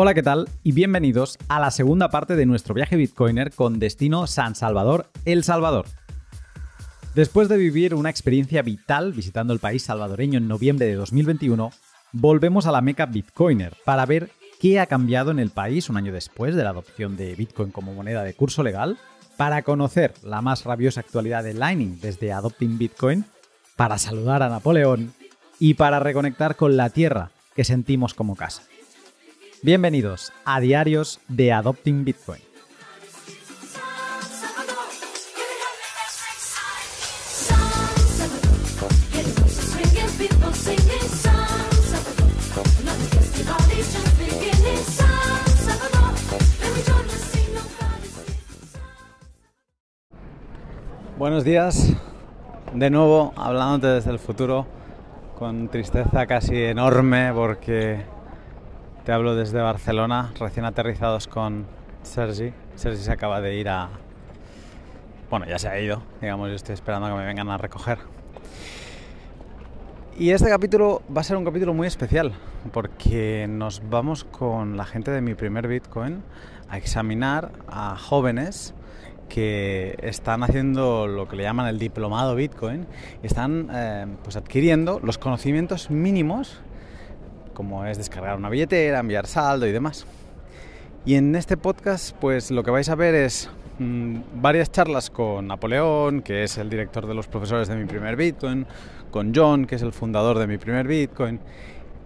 Hola, ¿qué tal? Y bienvenidos a la segunda parte de nuestro viaje Bitcoiner con destino San Salvador, El Salvador. Después de vivir una experiencia vital visitando el país salvadoreño en noviembre de 2021, volvemos a la meca Bitcoiner para ver qué ha cambiado en el país un año después de la adopción de Bitcoin como moneda de curso legal, para conocer la más rabiosa actualidad de Lightning desde Adopting Bitcoin, para saludar a Napoleón y para reconectar con la tierra que sentimos como casa. Bienvenidos a Diarios de Adopting Bitcoin. Buenos días, de nuevo hablándote desde el futuro, con tristeza casi enorme porque te hablo desde Barcelona, recién aterrizados con Sergi. Sergi se acaba de ir a... Bueno, ya se ha ido, digamos, yo estoy esperando a que me vengan a recoger. Y este capítulo va a ser un capítulo muy especial porque nos vamos con la gente de mi primer Bitcoin a examinar a jóvenes que están haciendo lo que le llaman el diplomado Bitcoin y están eh, pues adquiriendo los conocimientos mínimos como es descargar una billetera, enviar saldo y demás. Y en este podcast pues lo que vais a ver es mm, varias charlas con Napoleón, que es el director de los profesores de mi primer Bitcoin, con John, que es el fundador de mi primer Bitcoin,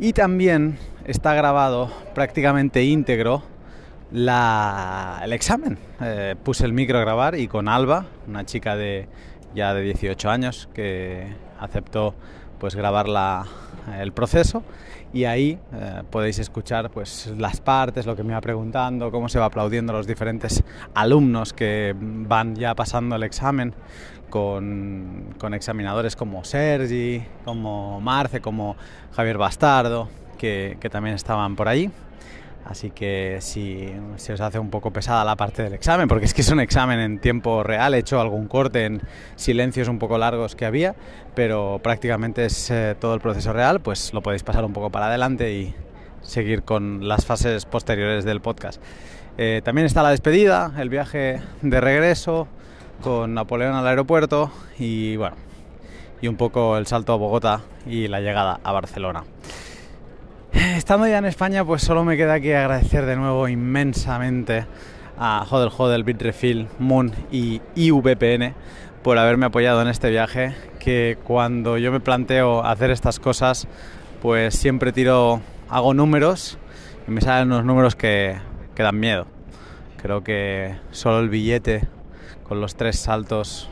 y también está grabado prácticamente íntegro el examen. Eh, puse el micro a grabar y con Alba, una chica de ya de 18 años que aceptó pues grabar el proceso y ahí eh, podéis escuchar pues las partes, lo que me va preguntando, cómo se va aplaudiendo los diferentes alumnos que van ya pasando el examen con, con examinadores como Sergi, como Marce, como Javier Bastardo, que, que también estaban por ahí. Así que si se os hace un poco pesada la parte del examen, porque es que es un examen en tiempo real, he hecho algún corte en silencios un poco largos que había, pero prácticamente es eh, todo el proceso real, pues lo podéis pasar un poco para adelante y seguir con las fases posteriores del podcast. Eh, también está la despedida, el viaje de regreso con Napoleón al aeropuerto y bueno, y un poco el salto a Bogotá y la llegada a Barcelona. Estando ya en España, pues solo me queda que agradecer de nuevo inmensamente a Hodel Hodel, Bitrefill, Moon y IVPN por haberme apoyado en este viaje, que cuando yo me planteo hacer estas cosas, pues siempre tiro, hago números y me salen unos números que, que dan miedo. Creo que solo el billete con los tres saltos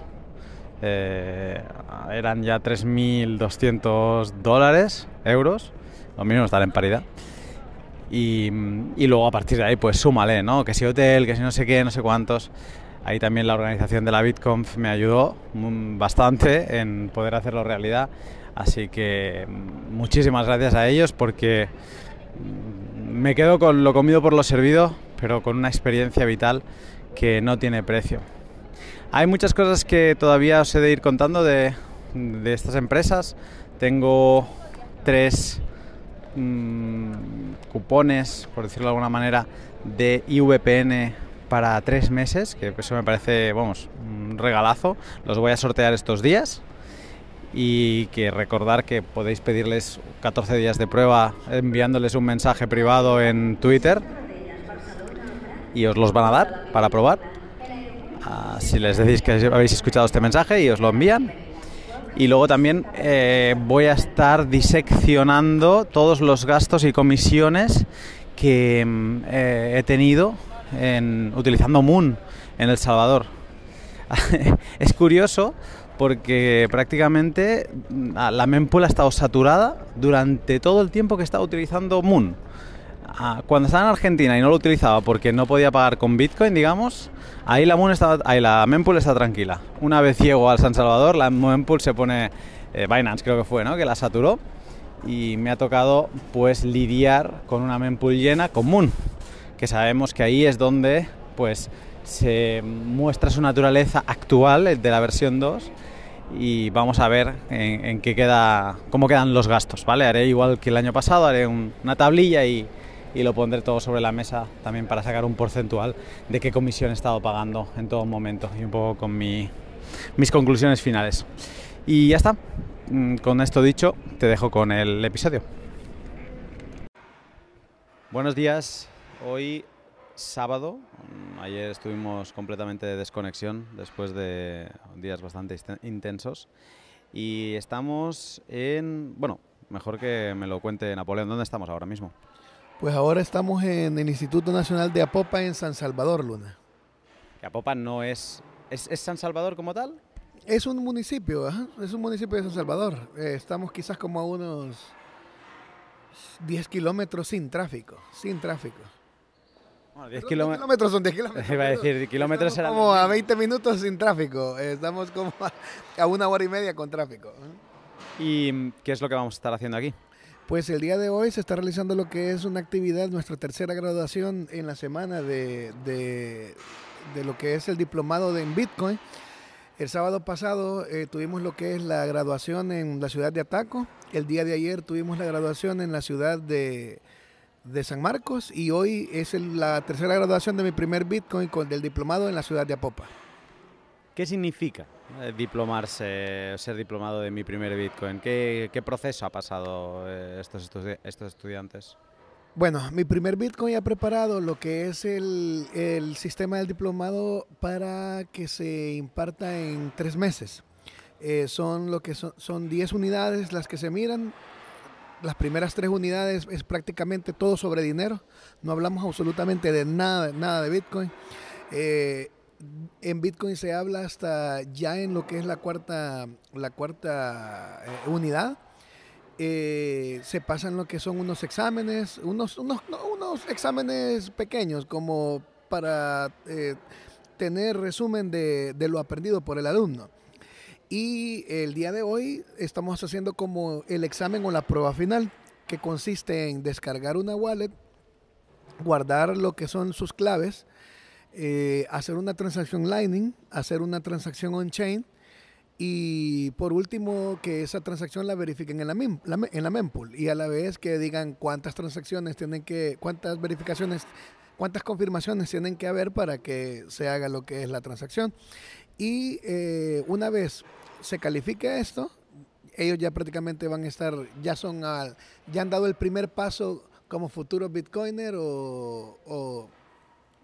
eh, eran ya 3.200 dólares, euros lo mismo estar en paridad. Y, luego a partir de ahí, pues súmale, ¿no? Que si hotel, que si no sé qué, no sé cuántos. Ahí también la organización de la BitConf me ayudó bastante en poder hacerlo realidad. Así que muchísimas gracias a ellos porque me quedo con lo comido por lo servido, pero con una experiencia vital que no tiene precio. Hay muchas cosas que todavía os he de ir contando de estas empresas. Tengo tres Mm, cupones, por decirlo de alguna manera, de IVPN para tres meses, que eso me parece, vamos, un regalazo. Los voy a sortear estos días y que recordar que podéis pedirles 14 días de prueba enviándoles un mensaje privado en Twitter y os los van a dar para probar. Ah, si les decís que habéis escuchado este mensaje y os lo envían, y luego también eh, voy a estar diseccionando todos los gastos y comisiones que mm, eh, he tenido en, utilizando Moon en El Salvador. es curioso porque prácticamente mm, la mempool ha estado saturada durante todo el tiempo que he estado utilizando Moon. Ah, cuando estaba en Argentina y no lo utilizaba porque no podía pagar con Bitcoin, digamos, ahí la, Moon ahí la mempool está tranquila. Una vez llego al San Salvador, la mempool se pone, eh, Binance creo que fue, ¿no? Que la saturó y me ha tocado pues lidiar con una mempool llena con Moon, que sabemos que ahí es donde pues se muestra su naturaleza actual de la versión 2 y vamos a ver en, qué queda, cómo quedan los gastos, ¿vale? Haré igual que el año pasado, haré una tablilla y y lo pondré todo sobre la mesa también para sacar un porcentual de qué comisión he estado pagando en todo momento y un poco con mi, mis conclusiones finales. Y ya está, mm, con esto dicho, te dejo con el episodio. Buenos días, hoy sábado, mm, ayer estuvimos completamente de desconexión después de días bastante intensos y estamos en, bueno, mejor que me lo cuente Napoleón, ¿dónde estamos ahora mismo? Pues ahora estamos en el Instituto Nacional de Apopa en San Salvador, Luna. Apopa no es, es, San Salvador como tal? Es un municipio, es un municipio de San Salvador. Eh, estamos quizás como a unos 10 kilómetros sin tráfico, sin tráfico. Bueno, 10 kilómetros son 10 kilómetros. Iba a decir, kilómetros Estamos como a 20 minutos sin tráfico. Estamos como a una hora y media con tráfico. ¿Y qué es lo que vamos a estar haciendo aquí? Pues el día de hoy se está realizando lo que es una actividad, nuestra tercera graduación en la semana de, de, lo que es el diplomado de, en Bitcoin. El sábado pasado eh, tuvimos lo que es la graduación en la ciudad de Ataco. El día de ayer tuvimos la graduación en la ciudad de, de San Marcos y hoy es la tercera graduación de mi primer Bitcoin con, del diplomado en la ciudad de Apopa. ¿Qué significa diplomarse, ser diplomado de mi primer Bitcoin? ¿Qué, proceso ha pasado eh, estos, estos estudiantes? Bueno, mi primer Bitcoin ha preparado lo que es el, el, sistema del diplomado para que se imparta en tres meses. Eh, son lo que son, son 10 unidades las que se miran. Las primeras tres unidades es prácticamente todo sobre dinero. No hablamos absolutamente de nada, nada de Bitcoin. Eh, en Bitcoin se habla hasta ya en lo que es la cuarta, la cuarta eh, unidad. Eh, se pasan lo que son unos exámenes, unos, unos, unos exámenes pequeños como para eh, tener resumen de, de, lo aprendido por el alumno. Y el día de hoy estamos haciendo como el examen o la prueba final, que consiste en descargar una wallet, guardar lo que son sus claves, eh, hacer una transacción Lightning, hacer una transacción on-chain y por último que esa transacción la verifiquen en la, en la mempool y a la vez que digan cuántas transacciones tienen que, cuántas verificaciones, cuántas confirmaciones tienen que haber para que se haga lo que es la transacción. Y eh, una vez se califique esto, ellos ya prácticamente van a estar, ya son al, ya han dado el primer paso como futuro bitcoiner o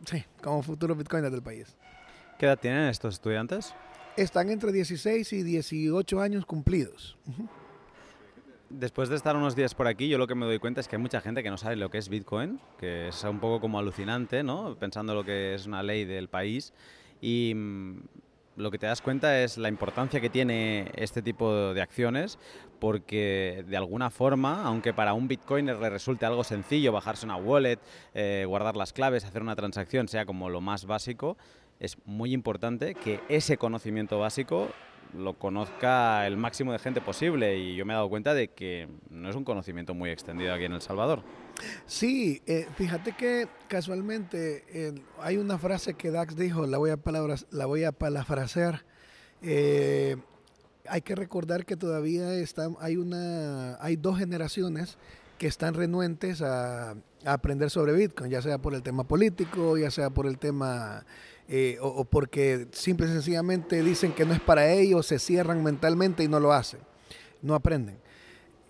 Sí, como futuros bitcoiners del país. ¿Qué edad tienen estos estudiantes? Están entre 16 y 18 años cumplidos. Después de estar unos días por aquí, yo lo que me doy cuenta es que hay mucha gente que no sabe lo que es Bitcoin, que es un poco como alucinante, ¿no? Pensando lo que es una ley del país. Y mm, lo que te das cuenta es la importancia que tiene este tipo de acciones, porque de alguna forma, aunque para un bitcoiner le resulte algo sencillo, bajarse una wallet, eh, guardar las claves, hacer una transacción, sea como lo más básico, es muy importante que ese conocimiento básico lo conozca el máximo de gente posible y yo me he dado cuenta de que no es un conocimiento muy extendido aquí en El Salvador. Sí, eh, fíjate que casualmente hay una frase que Dax dijo, la voy a, palabras, la voy a parafrasear. Eh, hay que recordar que todavía está, hay, una, hay dos generaciones que están renuentes a, aprender sobre Bitcoin, ya sea por el tema político, ya sea por el tema eh, o, porque simple y sencillamente dicen que no es para ellos, se cierran mentalmente y no lo hacen, no aprenden.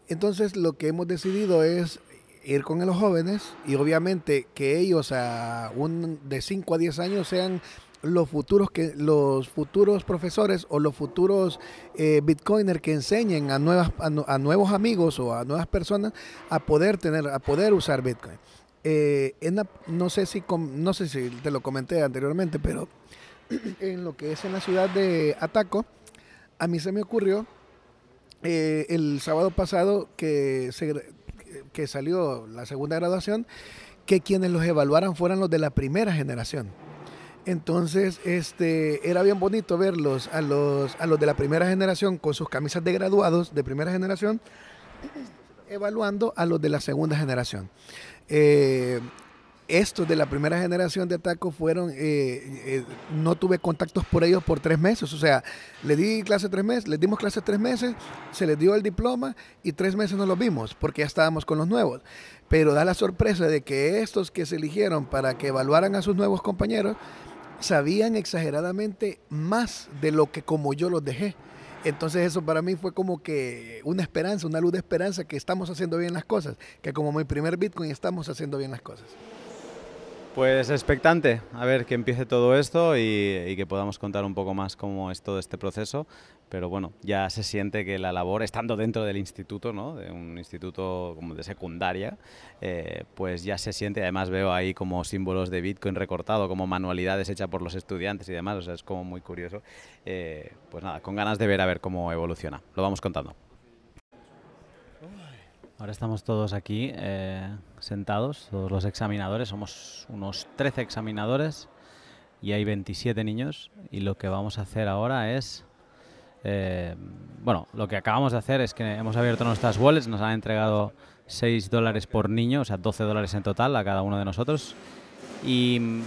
Entonces lo que hemos decidido es ir con los jóvenes y obviamente que ellos a un, de 5 a 10 años sean los futuros que los futuros profesores o los futuros eh, bitcoiners que enseñen a nuevas a, nuevos amigos o a nuevas personas a poder tener a poder usar bitcoin. Eh, no, sé si no sé si te lo comenté anteriormente, pero en lo que es en la ciudad de Ataco, a mí se me ocurrió eh, el sábado pasado que, que salió la segunda graduación, que quienes los evaluaran fueran los de la primera generación. Entonces, este, era bien bonito verlos a los, a los de la primera generación con sus camisas de graduados de primera generación, evaluando a los de la segunda generación. Eh, estos de la primera generación de Taco fueron, eh, eh, no tuve contactos por ellos por tres meses. O sea, le di clase tres meses, les dimos clase tres meses, se les dio el diploma y tres meses no los vimos porque ya estábamos con los nuevos. Pero da la sorpresa de que estos que se eligieron para que evaluaran a sus nuevos compañeros sabían exageradamente más de lo que como yo los dejé. Entonces eso para mí fue como que una esperanza, una luz de esperanza que estamos haciendo bien las cosas, que como mi primer Bitcoin estamos haciendo bien las cosas. Pues expectante, a ver que empiece todo esto y, que podamos contar un poco más cómo es todo este proceso. Pero bueno, ya se siente que la labor, estando dentro del instituto, ¿no? de un instituto como de secundaria, eh, pues ya se siente. Además veo ahí como símbolos de Bitcoin recortado, como manualidades hechas por los estudiantes y demás. O sea, es como muy curioso. Eh, pues nada, con ganas de ver a ver cómo evoluciona. Lo vamos contando. Ahora estamos todos aquí eh, sentados, todos los examinadores, somos unos 13 examinadores y hay 27 niños. Y lo que vamos a hacer ahora es, eh, bueno, lo que acabamos de hacer es que hemos abierto nuestras wallets, nos han entregado 6 dólares por niño, o sea, 12 dólares en total a cada uno de nosotros. Y...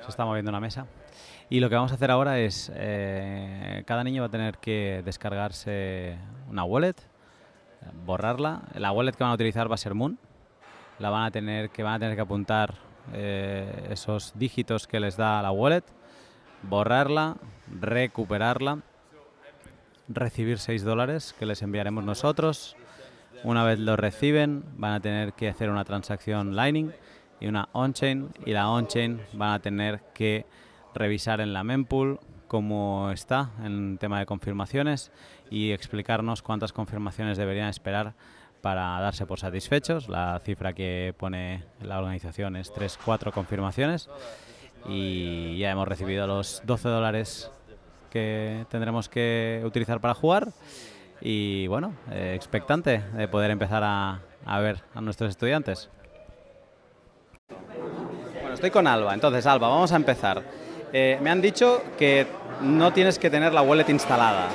Se está moviendo una mesa. Y lo que vamos a hacer ahora es, eh, cada niño va a tener que descargarse una wallet, borrarla. La wallet que van a utilizar va a ser Moon. La van a tener que van a tener que apuntar eh, esos dígitos que les da la wallet, borrarla, recuperarla, recibir 6 dólares que les enviaremos nosotros. Una vez lo reciben, van a tener que hacer una transacción Lightning y una on-chain. Y la on-chain van a tener que revisar en la mempool cómo está en tema de confirmaciones y explicarnos cuántas confirmaciones deberían esperar para darse por satisfechos. La cifra que pone la organización es 3-4 confirmaciones y ya hemos recibido los 12 dólares que tendremos que utilizar para jugar y bueno, eh, expectante de poder empezar a, a ver a nuestros estudiantes. Bueno, estoy con Alba, entonces Alba, vamos a empezar. Eh, me han dicho que no tienes que tener la wallet instalada.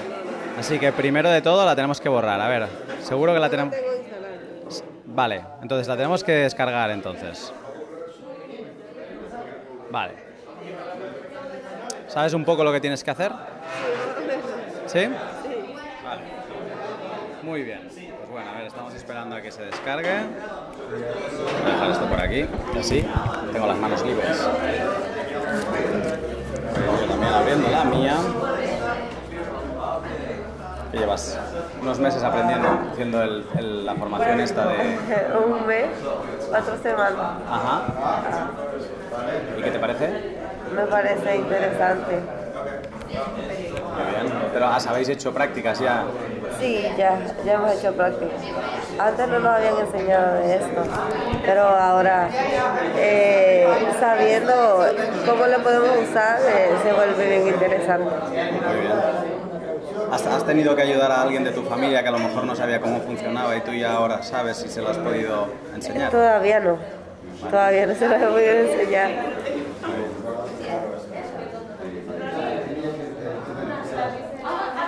Así que primero de todo la tenemos que borrar. A ver, seguro que la tenemos... Vale, entonces la tenemos que descargar entonces. Vale. ¿Sabes un poco lo que tienes que hacer? ¿Sí? Vale. Muy bien. Pues bueno, a ver, estamos esperando a que se descargue. Voy a dejar esto por aquí, así tengo las manos libres también abriendo la mía. Que llevas unos meses aprendiendo, haciendo el, la formación esta de... Un mes, cuatro semanas. Ajá. ¿Y qué te parece? Me parece interesante. Muy bien. Pero ¿habéis hecho prácticas ya? Sí, ya, ya hemos hecho prácticas. Antes no nos habían enseñado de esto, pero ahora eh, sabiendo cómo lo podemos usar eh, se vuelve bien interesante. Muy bien. ¿Has, tenido que ayudar a alguien de tu familia que a lo mejor no sabía cómo funcionaba y tú ya ahora sabes si se lo has podido enseñar? Todavía no, todavía no se lo he podido enseñar.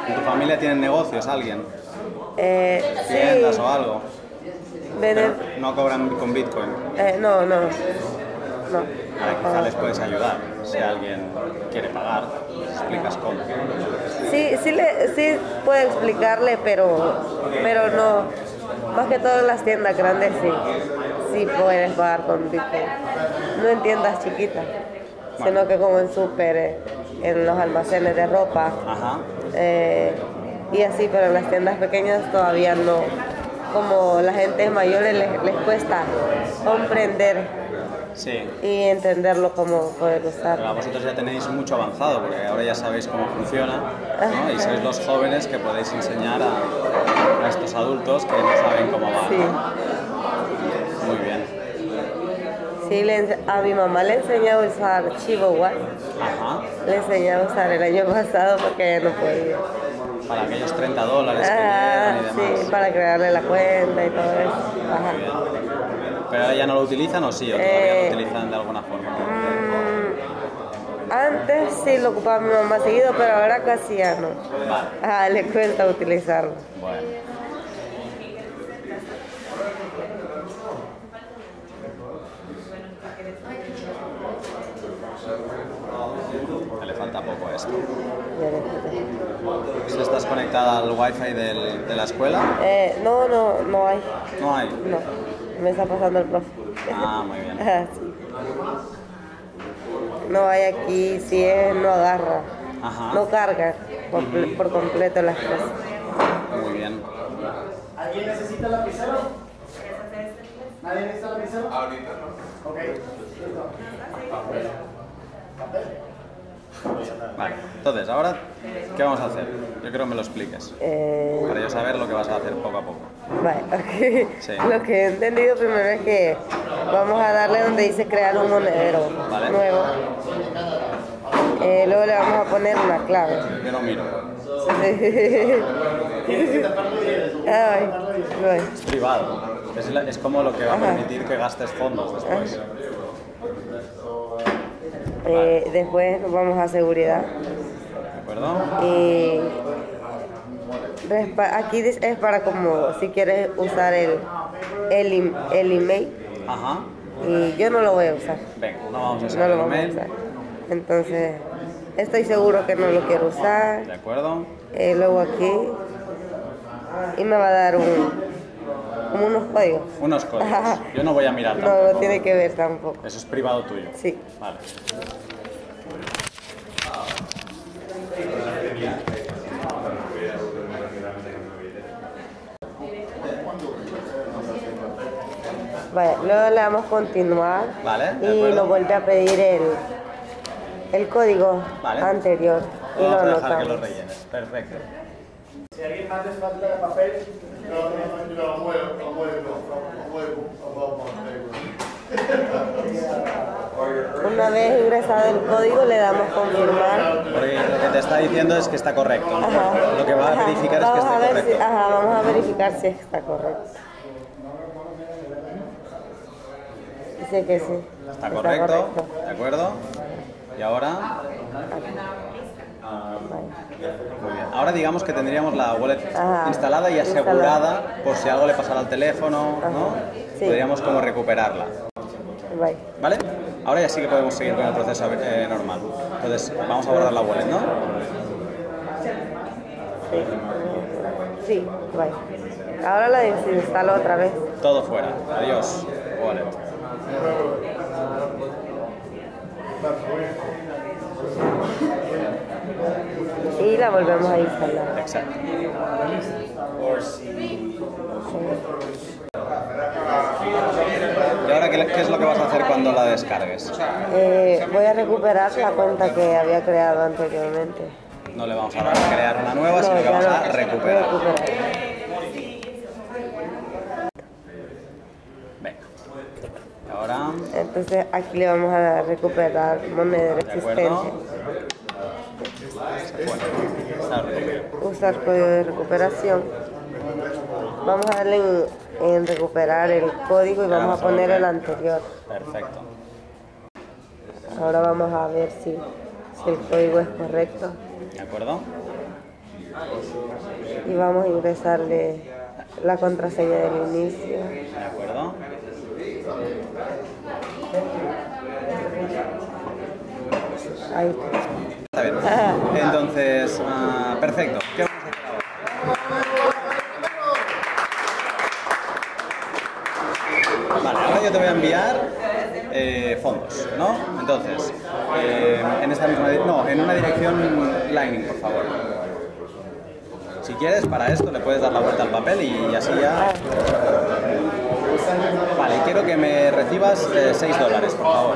¿En tu familia tienen negocios alguien? Eh, ¿Tiendas o algo? ¿No cobran con Bitcoin? Eh, no, no. no. Quizá les puedes ayudar. Si alguien quiere pagar, explicas cómo. Sí, sí, le, sí puedo explicarle, pero, pero no. Más que todo en las tiendas grandes sí. Sí puedes pagar con Bitcoin. No en tiendas chiquitas, sino que como en súper, eh, en los almacenes de ropa. Ajá. Eh, y así, pero en las tiendas pequeñas todavía no. Como la gente mayor les, les cuesta comprender y entenderlo como poder usar. Pero vosotros ya tenéis mucho avanzado, porque ahora ya sabéis cómo funciona ¿no? y sois los jóvenes que podéis enseñar a, a estos adultos que no saben cómo va. Sí. Muy bien. Sí, a mi mamá le enseñé a usar Chihuahua. Ajá. Le enseñé a usar el año pasado porque ella no podía para aquellos 30 dólares que ah, y demás. Sí, para crearle la cuenta y todo eso. Ajá. ¿Pero ahora ya no lo utilizan o sí? ¿O todavía eh, lo utilizan de alguna forma? Mm, antes sí lo ocupaba mi mamá seguido, pero ahora casi ya no. Vale. Ah, le cuesta utilizarlo. Bueno. le falta poco esto. ¿Estás conectada al wifi del, de la escuela? Eh, no, no, no hay. ¿No hay? No me está pasando el profe. Ah, muy bien. Ah, sí. No hay aquí, si es, no agarra. Ajá. No carga comple- por completo las cosas. Muy bien. ¿Alguien necesita lapicero? ¿Nadie necesita lapicero? Ahorita no. Ok. Vale, entonces, ahora, ¿qué vamos a hacer? Yo quiero que me lo expliques. Eh, Para yo saber lo que vas a hacer poco a poco. vale, ok. Sí. Lo que he entendido primero es que vamos a darle donde dice crear un monedero Vale. nuevo. Eh, luego le vamos a poner una clave. Yo no miro. Ay. Es privado. Es, la- es como lo que va a Ajá. permitir que gastes fondos después. Eh, después nos vamos a seguridad. ¿De acuerdo? Y respa- aquí es para como si quieres usar el, el, el email Ajá. y yo no lo voy a usar. Venga, no vamos a usar No lo vamos a usar. Entonces, estoy seguro que no lo quiero usar. ¿De acuerdo? Eh, luego aquí y me va a dar un, como unos códigos. Unos códigos. Yo no voy a mirar No, tampoco. no tiene que ver tampoco. Eso es privado tuyo. Sí. Vale. Vale, luego le damos continuar Vale, y nos vuelve a pedir el, el código Vale. anterior y lo Vamos a dejar que lo rellenes. Perfecto. Si alguien más les falta papel, Una vez ingresado el código le damos confirmar. Porque lo que te está diciendo es que está correcto. Ajá. Lo que va a Ajá. verificar es que Vamos a esté ver si- correcto. ajá, vamos a verificar si está correcto. Dice que sí. Está correcto. ¿De acuerdo? Y ahora. Ahora digamos que tendríamos la wallet Ajá. instalada y asegurada por si algo le pasara al teléfono, ¿no? Sí. Podríamos como recuperarla. Bye. ¿Vale? Ahora ya sí que podemos seguir con el proceso eh, normal. Entonces, vamos a guardar la wallet, ¿no? Sí. Sí, bye. Ahora la desinstalo otra vez. Todo fuera. Adiós. Wallet. Y la volvemos a instalar. Exacto. ¿Y ahora qué, qué es lo que vas a hacer cuando la descargues? Eh, voy a recuperar la cuenta que había creado anteriormente. No le vamos a crear una nueva, sino que vamos no. a recuperar. Recuperar. Venga. Y ahora, Entonces aquí le vamos a recuperar moneda ¿de acuerdo? existente. Se pone. Está recuperado. Usar código de recuperación. Vamos a darle en, en recuperar el código y vamos a poner el anterior. Perfecto. Ahora vamos a ver si, si el código es correcto. ¿De acuerdo? Y vamos a ingresarle la contraseña del inicio. ¿De acuerdo? Ahí. Entonces, ah, perfecto. ¿Qué vamos a hacer ahora? Vale, ahora yo te voy a enviar eh, fondos, ¿no? Entonces, eh, en esta misma, no, en una dirección Lightning, por favor. Si quieres, para esto le puedes dar la vuelta al papel y así ya. Vale, quiero que me recibas 6 dólares, por favor.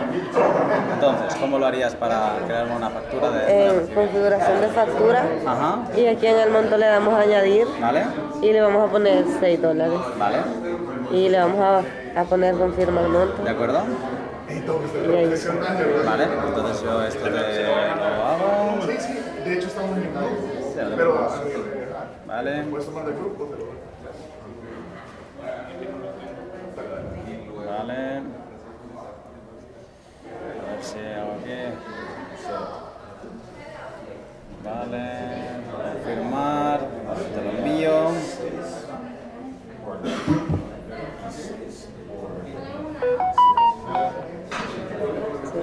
Entonces, ¿cómo lo harías para crearme una factura de... recibir? configuración de factura. Ajá, Y aquí en el monto le damos a añadir ¿vale? y le vamos a poner 6 dólares. Vale, Y le vamos a, a poner confirma el monto. ¿de acuerdo? Y ahí. Vale, entonces yo esto te lo hago. Sí, sí, de hecho estamos en lo Pero eh, Vale, puedes tomar del grupo, vale. A ver si hago aquí. Vale, confirmar, te lo envío.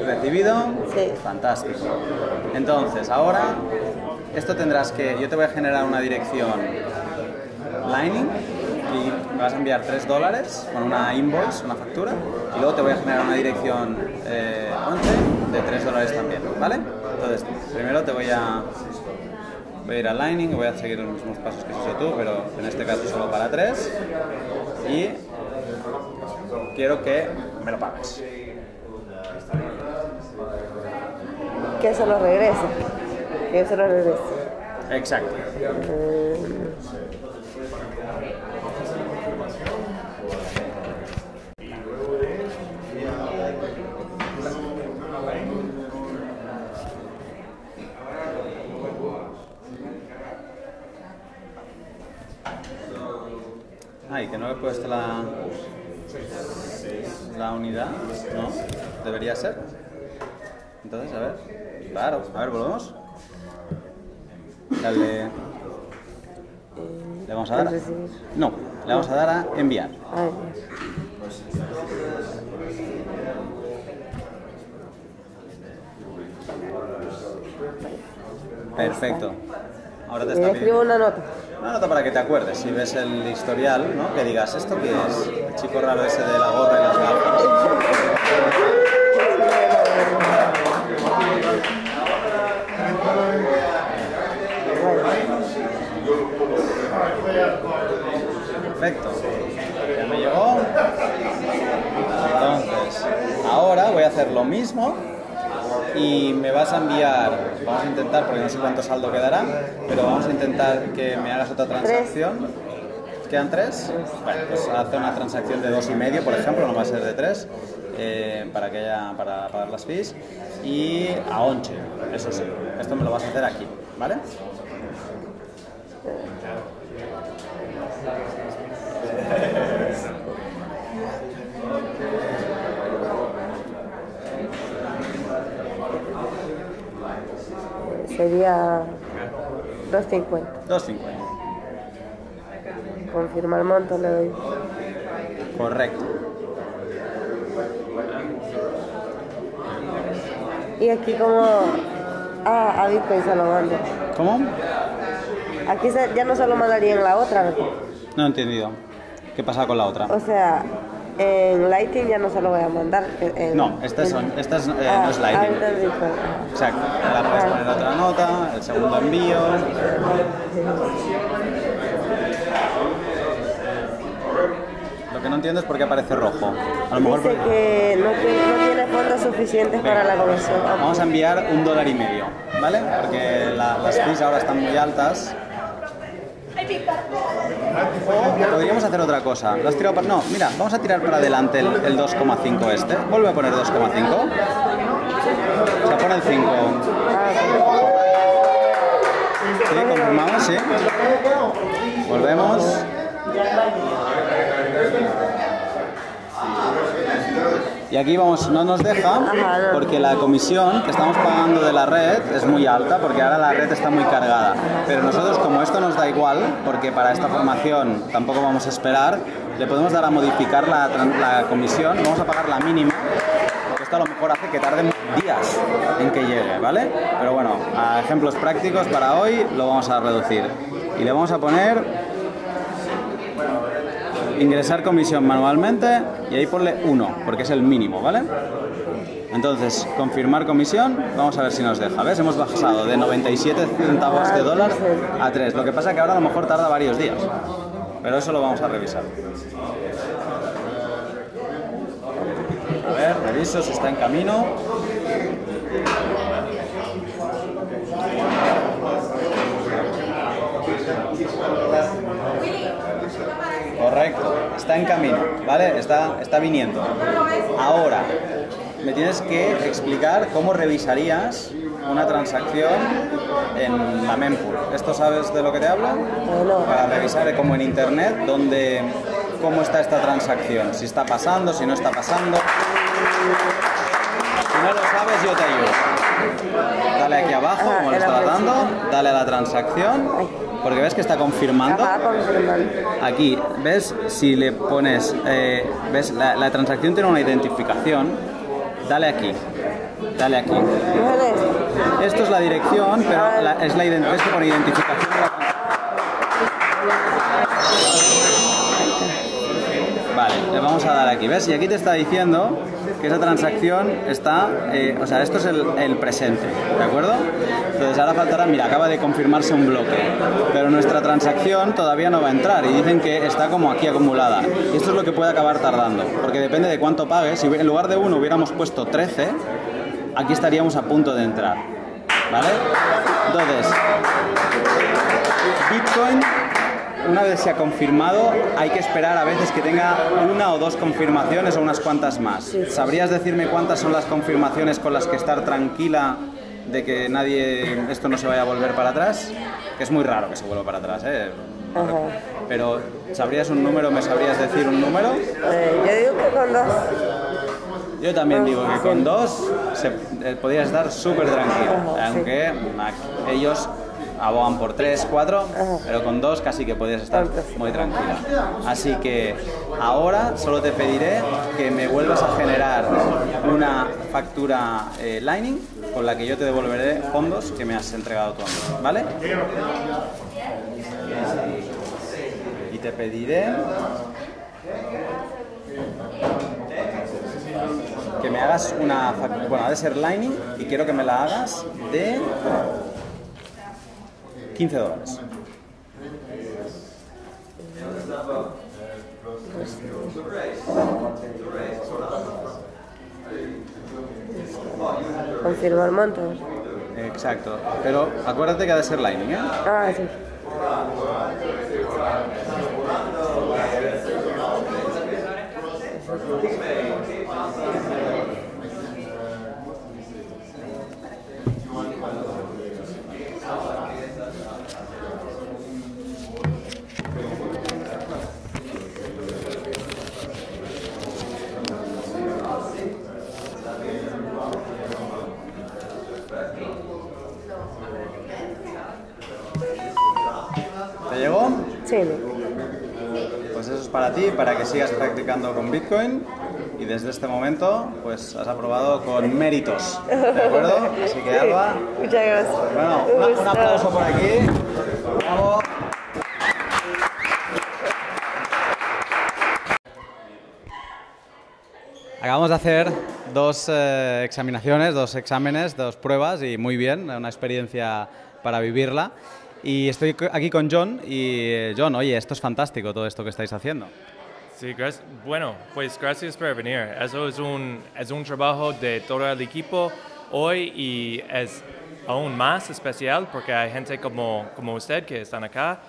recibido? Sí. Fantástico. Entonces, ahora, esto tendrás que... Yo te voy a generar una dirección Lightning me vas a enviar 3 dólares con una invoice, una factura, y luego te voy a generar una dirección eh, 11 de 3 dólares también, ¿vale? Entonces, primero te voy a... Voy a ir a Lightning, voy a seguir los mismos pasos que has hecho tú, pero en este caso solo para 3. Y quiero que me lo pagues. Que se lo regrese. Que se lo regrese. Exacto. Ay, que no he puesto la, la unidad, ¿no? Debería ser. Entonces, a ver. Claro, a ver, volvemos. Dale. ¿Le vamos a dar? Recibir. No, le vamos a dar a enviar. Perfecto. Ahora te está escribo pidiendo una nota. Una nota para que te acuerdes. Si ves el historial, ¿no? Que digas, ¿esto qué es? El chico raro ese de la gorra y las gafas. Perfecto. Ya me llegó. Entonces, ahora voy a hacer lo mismo y me vas a enviar, vamos a intentar, porque no sé cuánto saldo quedará, pero vamos a intentar que me hagas otra transacción. ¿Quedan tres? Bueno, pues hace una transacción de dos y medio, por ejemplo, no va a ser de tres, eh, para que haya, para pagar las fees. Y a 11, eso sí. Esto me lo vas a hacer aquí, ¿vale? Sería 250. 2.50. Confirma el monto, le doy. Correcto. Y aquí como... Ah, a Bitcoin se lo mando. ¿Cómo? Aquí se- ya no se lo mandaría en la otra, ¿verdad? No he entendido. ¿Qué pasa con la otra? O sea, en Lighting ya no se lo voy a mandar. en- No, esta es, en- esta es, eh, Ah, no es. Ah. Exacto. Ahora puedes poner otra nota, el segundo envío. Lo que no entiendo es por qué aparece rojo. A lo mejor Dice que no, tiene- no tiene fondos suficientes para la comisión. Vamos a enviar un dólar y medio, ¿vale? Porque la- las fees ahora están muy altas. Podríamos hacer otra cosa. ¿Lo has? No, mira, vamos a tirar para adelante el, el 2,5 este. Vuelve a poner 2,5. O sea, pon el 5. Sí, confirmamos, sí. Volvemos. Y aquí vamos, no nos deja porque la comisión que estamos pagando de la red es muy alta porque ahora la red está muy cargada. Pero nosotros como esto nos da igual porque para esta formación tampoco vamos a esperar, le podemos dar a modificar la, la comisión, vamos a pagar la mínima porque esto a lo mejor hace que tarde días en que llegue, ¿vale? Pero bueno, a ejemplos prácticos para hoy lo vamos a reducir y le vamos a poner ingresar comisión manualmente y ahí ponle 1, porque es el mínimo, ¿vale? Entonces, confirmar comisión, vamos a ver si nos deja. ¿Ves? Hemos bajado de 97 centavos de dólar a 3. Lo que pasa que ahora a lo mejor tarda varios días. Pero eso lo vamos a revisar. A ver, reviso si está en camino. Correcto, está en camino, ¿vale? Está, está viniendo. Ahora, me tienes que explicar cómo revisarías una transacción en la mempool. ¿Esto sabes de lo que te hablo? no. Para revisar como en internet, donde, cómo está esta transacción, si está pasando, si no está pasando. Si no lo sabes, yo te ayudo. Dale aquí abajo, como lo flechita. dando, dale a la transacción, porque ves que está confirmando. Aquí, ¿ves? Si le pones, eh, ¿ves? La, la transacción tiene una identificación, dale aquí. Dale aquí. ¿No es esto? Es la dirección, pero la- es la con identificación. Vale, le vamos a dar aquí, ¿ves? Y aquí te está diciendo que esa transacción está, eh, o sea, esto es el, el presente, ¿de acuerdo? Entonces ahora faltará, mira, acaba de confirmarse un bloque, pero nuestra transacción todavía no va a entrar y dicen que está como aquí acumulada. Y esto es lo que puede acabar tardando, porque depende de cuánto pagues. Si en lugar de 1 hubiéramos puesto 13, aquí estaríamos a punto de entrar, ¿vale? Entonces, Bitcoin, una vez se ha confirmado, hay que esperar a veces que tenga una o dos confirmaciones o unas cuantas más. ¿Sabrías decirme cuántas son las confirmaciones con las que estar tranquila de que nadie, esto no se vaya a volver para atrás? Que es muy raro que se vuelva para atrás, ¿eh? Ajá. Pero, ¿sabrías un número? ¿Me sabrías decir un número? Eh, yo digo que con dos. Yo también digo que con dos se, eh, podrías estar súper Ajá, sí. aunque ellos abogan por tres, cuatro, pero con dos casi que podrías estar muy tranquila. Así que ahora solo te pediré que me vuelvas a generar una factura eh, Lightning con la que yo te devolveré fondos que me has entregado tú a mí, ¿vale? Y te pediré que me hagas una fac- bueno, ha de ser Lightning y quiero que me la hagas de 15 dólares. Confirmar monto. Exacto. Pero acuérdate que ha de ser Lightning, ¿eh? Ah, sí. Pues eso es para ti, para que sigas practicando con Bitcoin. Y desde este momento, pues has aprobado con méritos. ¿De acuerdo? Así que Alba, Muchas gracias. bueno, Un una- un aplauso por aquí. Bravo. Acabamos de hacer dos eh, examinaciones, dos exámenes, dos pruebas y muy bien, una experiencia para vivirla. Y estoy aquí con John y eh, John, oye, esto es fantástico todo esto que estáis haciendo. Sí, gracias. Bueno, pues gracias por venir. Eso es un, es un trabajo de todo el equipo hoy y es aún más especial porque hay gente como, como usted que están acá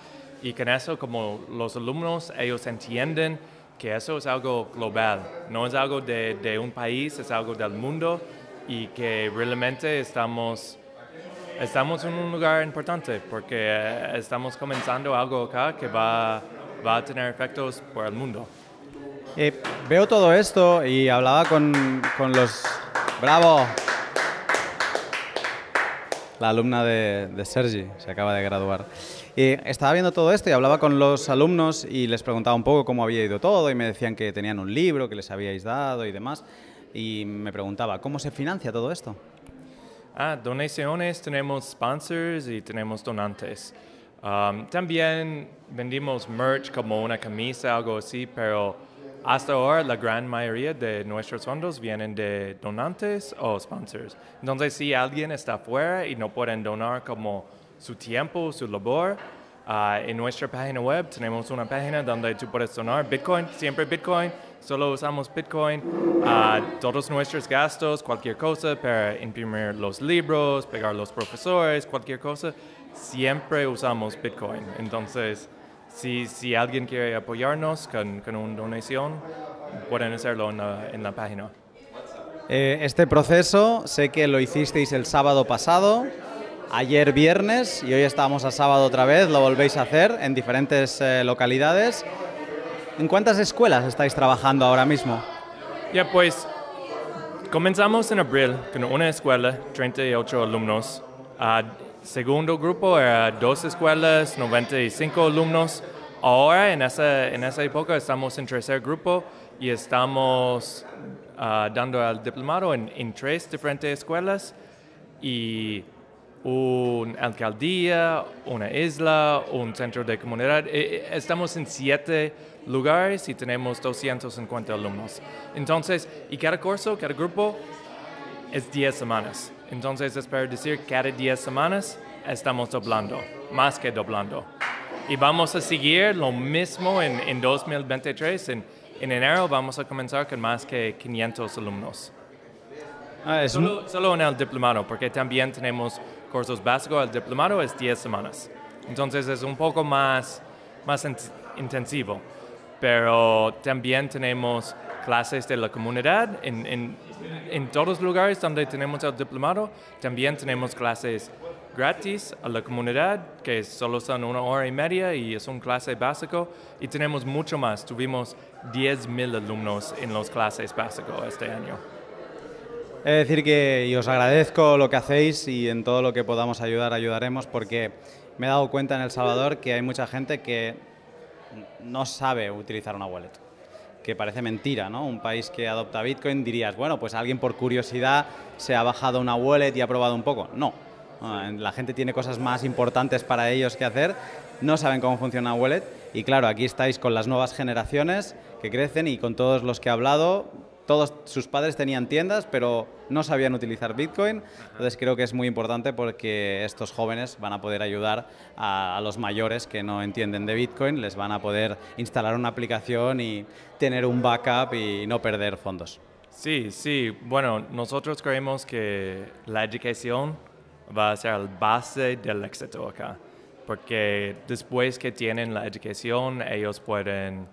y con eso como los alumnos, ellos entienden que eso es algo global, no es algo de, de un país, es algo del mundo y que realmente estamos Estamos en un lugar importante porque eh, estamos comenzando algo acá que va, va a tener efectos por el mundo. Eh, veo todo esto y hablaba con, con los... ¡Bravo! La alumna de, de Sergi se acaba de graduar. Eh, estaba viendo todo esto y hablaba con los alumnos y les preguntaba un poco cómo había ido todo y me decían que tenían un libro que les habíais dado y demás. Y me preguntaba, ¿cómo se financia todo esto? Ah, donaciones, tenemos sponsors y tenemos donantes. Um, también vendimos merch como una camisa, algo así, pero hasta ahora la gran mayoría de nuestros fondos vienen de donantes o sponsors. Entonces, si alguien está afuera y no pueden donar como su tiempo, su labor, ah, en nuestra página web tenemos una página donde tú puedes donar Bitcoin, siempre Bitcoin, solo usamos Bitcoin, ah, todos nuestros gastos, cualquier cosa para imprimir los libros, pegar los profesores, cualquier cosa, siempre usamos Bitcoin. Entonces, si, si alguien quiere apoyarnos con, con una donación, pueden hacerlo en la, en la página. Eh, este proceso sé que lo hicisteis el sábado pasado, ayer viernes y hoy estamos a sábado otra vez, lo volvéis a hacer en diferentes eh, localidades. ¿En cuántas escuelas estáis trabajando ahora mismo? Ya, pues comenzamos en abril con una escuela, 38 alumnos. Ah, segundo grupo era dos escuelas, 95 alumnos. ahora en esa, en esa época estamos en tercer grupo y estamos ah, dando el diplomado en, en tres diferentes escuelas y una alcaldía, una isla, un centro de comunidad. E- e- Estamos en siete lugares y tenemos 250 alumnos. Entonces, y cada curso, cada grupo es 10 semanas. Entonces, es para decir, cada 10 semanas estamos doblando, más que doblando. Y vamos a seguir lo mismo en, en 2023. En, en enero vamos a comenzar con más que 500 alumnos. Ah, es un- Solo, solo en el diplomado, porque también tenemos cursos básicos. El diplomado es 10 semanas. Entonces es un poco más, más int- intensivo. Pero también tenemos clases de la comunidad en, en, en todos los lugares donde tenemos el diplomado. También tenemos clases gratis a la comunidad, que solo son una hora y media y es un clase básico. Y tenemos mucho más. Tuvimos 10.000 alumnos en las clases básicas este año. Es decir que y os agradezco lo que hacéis y en todo lo que podamos ayudar ayudaremos porque me he dado cuenta en El Salvador que hay mucha gente que no sabe utilizar una wallet. Que parece mentira, ¿no? Un país que adopta Bitcoin dirías, bueno, pues alguien por curiosidad se ha bajado una wallet y ha probado un poco. No. Ah, La gente tiene cosas más importantes para ellos que hacer, no saben cómo funciona una wallet y claro, aquí estáis con las nuevas generaciones que crecen y con todos los que he hablado, todos sus padres tenían tiendas, pero no sabían utilizar Bitcoin. Entonces creo que es muy importante porque estos jóvenes van a poder ayudar a, a los mayores que no entienden de Bitcoin, les van a poder instalar una aplicación y tener un backup y no perder fondos. Sí, sí. Bueno, nosotros creemos que la educación va a ser la base del éxito acá. Porque después que tienen la educación, ellos pueden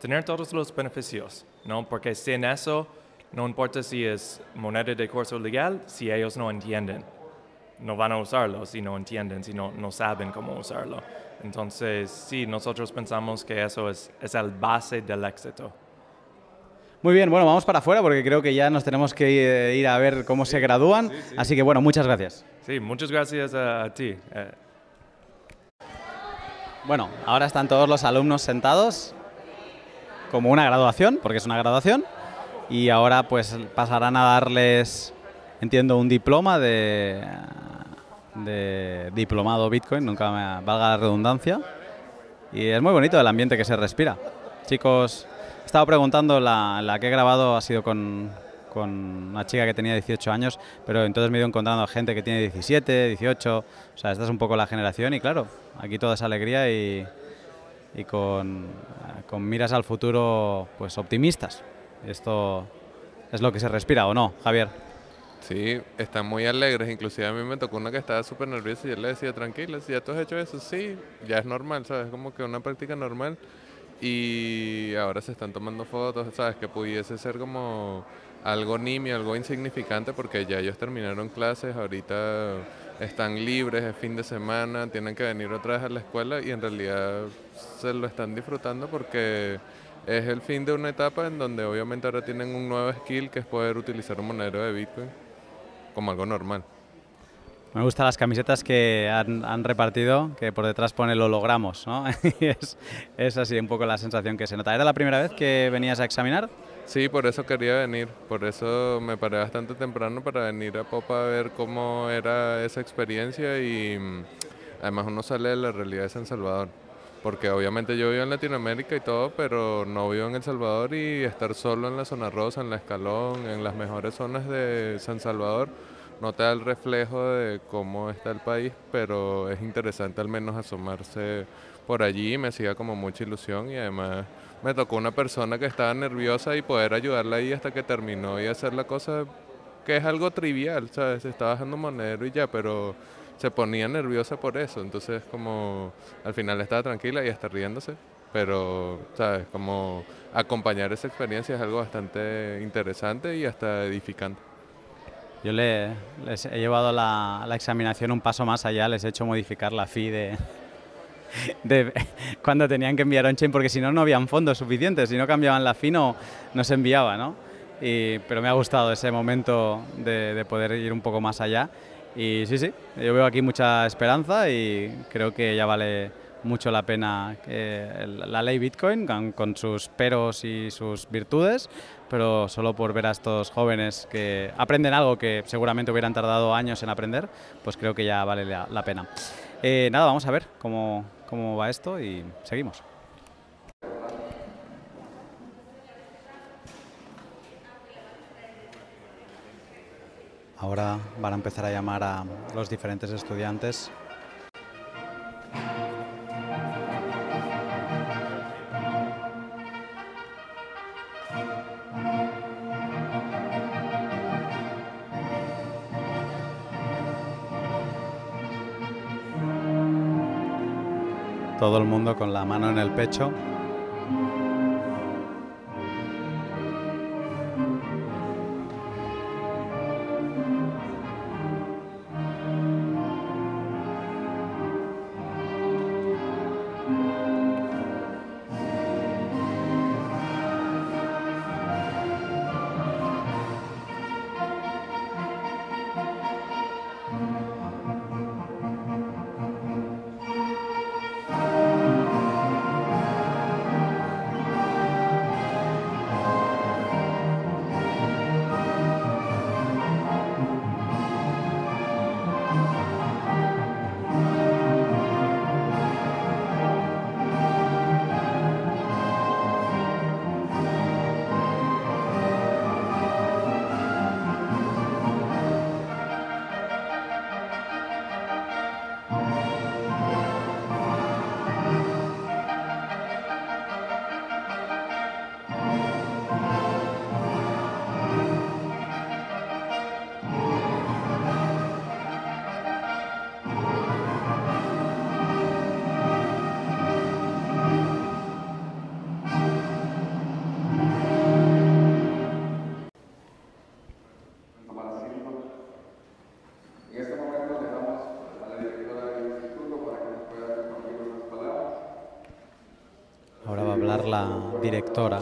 tener todos los beneficios, ¿no? Porque sin eso, no importa si es moneda de curso legal, si ellos no entienden, no van a usarlo si no entienden, si no, no saben cómo usarlo. Entonces, sí, nosotros pensamos que eso es, es el base del éxito. Muy bien, bueno, vamos para afuera porque creo que ya nos tenemos que eh, ir a ver cómo se gradúan. Así que bueno, muchas gracias. Sí, muchas gracias a, ti. Eh, Bueno, ahora están todos los alumnos sentados como una graduación, porque es una graduación, y ahora pues pasarán a darles, entiendo, un diploma de, de diplomado Bitcoin, nunca me valga la redundancia, y es muy bonito el ambiente que se respira. Chicos, he estado preguntando, la, la que he grabado ha sido con, con una chica que tenía 18 años, pero entonces me he ido encontrando gente que tiene 17, 18, o sea, esta es un poco la generación y claro, aquí toda esa alegría y, y con, con miras al futuro pues optimistas. Esto es lo que se respira, ¿o no, Javier? Sí, están muy alegres. Inclusive a mí me tocó una que estaba súper nerviosa y yo le decía, tranquila, si ya tú has hecho eso, sí, ya es normal, ¿sabes? Como que una práctica normal. Y ahora se están tomando fotos, ¿sabes? Que pudiese ser como algo nimio, algo insignificante, porque ya ellos terminaron clases, ahorita están libres, es fin de semana, tienen que venir otra vez a la escuela y en realidad se lo están disfrutando porque es el fin de una etapa en donde obviamente ahora tienen un nuevo skill que es poder utilizar un monedero de Bitcoin como algo normal. Me gustan las camisetas que han, han repartido, que por detrás pone lo logramos, ¿no? Y es, es así un poco la sensación que se nota. ¿Era la primera vez que venías a examinar? Sí, por eso quería venir, por eso me paré bastante temprano para venir a Popa a ver cómo era esa experiencia y mm, además uno sale de la realidad de San Salvador, porque obviamente yo vivo en Latinoamérica y todo, pero no vivo en El Salvador y estar solo en la zona rosa, en la Escalón, en las mejores zonas de San Salvador, no te da el reflejo de cómo está el país, pero es interesante al menos asomarse por allí, me hacía como mucha ilusión y además me tocó una persona que estaba nerviosa y poder ayudarla ahí hasta que terminó y hacer la cosa que es algo trivial, ¿sabes? Está bajando monedero y ya, pero se ponía nerviosa por eso, entonces como al final estaba tranquila y hasta riéndose, pero, ¿sabes? Como acompañar esa experiencia es algo bastante interesante y hasta edificante. Yo le, les he llevado la, la examinación un paso más allá, les he hecho modificar la fee de, de cuando tenían que enviar on-chain, porque si no, no habían fondos suficientes, si no cambiaban la fee no, no se enviaba, ¿no? Y, pero me ha gustado ese momento de, de poder ir un poco más allá. Y sí, sí, yo veo aquí mucha esperanza y creo que ya vale mucho la pena eh, la ley Bitcoin, con, sus peros y sus virtudes, pero solo por ver a estos jóvenes que aprenden algo que seguramente hubieran tardado años en aprender, pues creo que ya vale la, la pena. Eh, nada, vamos a ver cómo, cómo va esto y seguimos. Ahora van a empezar a llamar a los diferentes estudiantes. Todo el mundo con la mano en el pecho. Directora.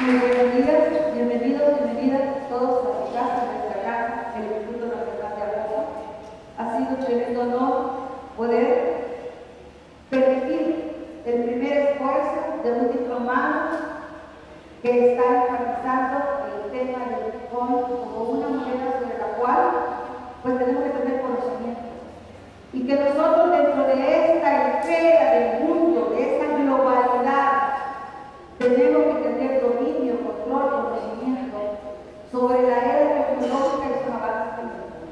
Muy días, bienvenidos, bienvenidas todos a su casa, a nuestra casa, el Instituto Nacional de Abajo. Ha sido un tremendo honor poder permitir el primer esfuerzo de un diplomado que está enfatizando el tema del Bitcoin como una moneda sobre la cual pues tenemos que tener conocimiento. Y que nosotros dentro de esta esfera del mundo, de esta globalidad, tenemos que tener dominio, control, conocimiento sobre la era tecnológica y sus avances tecnológicos.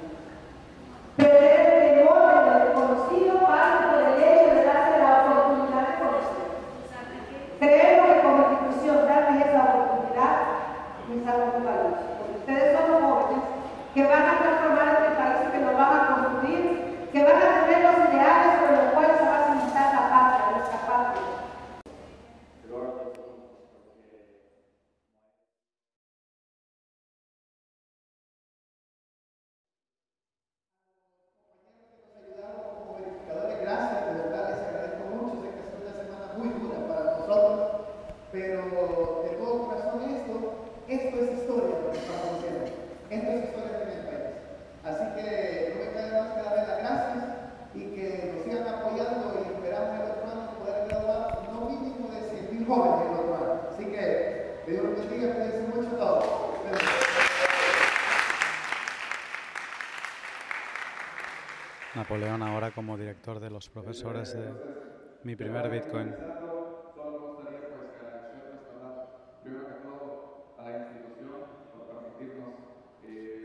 Perder el temor de lo desconocido parte por el hecho de darse la oportunidad de conocer. Creemos que como institución darles esa oportunidad es algo muy valioso, porque ustedes son los jóvenes que van a transformar este país y que lo van a construir, que van a tener los ideales sobre los cuales se va a cimentar la patria, nuestra patria. verificadores, gracias, de verdad les agradezco mucho, sé que ha sido una semana muy dura para nosotros, pero de todo corazón esto, esto es historia lo que estamos haciendo, esto es historia de mi país. Así que no me queda más que darle las gracias y que nos sigan apoyando y esperamos el otro año poder graduar no mínimo de 100.000 jóvenes el otro año. Así que que Dios los bendiga, cuídense mucho a todos. Napoleón ahora como director de los profesores de mi primer Bitcoin.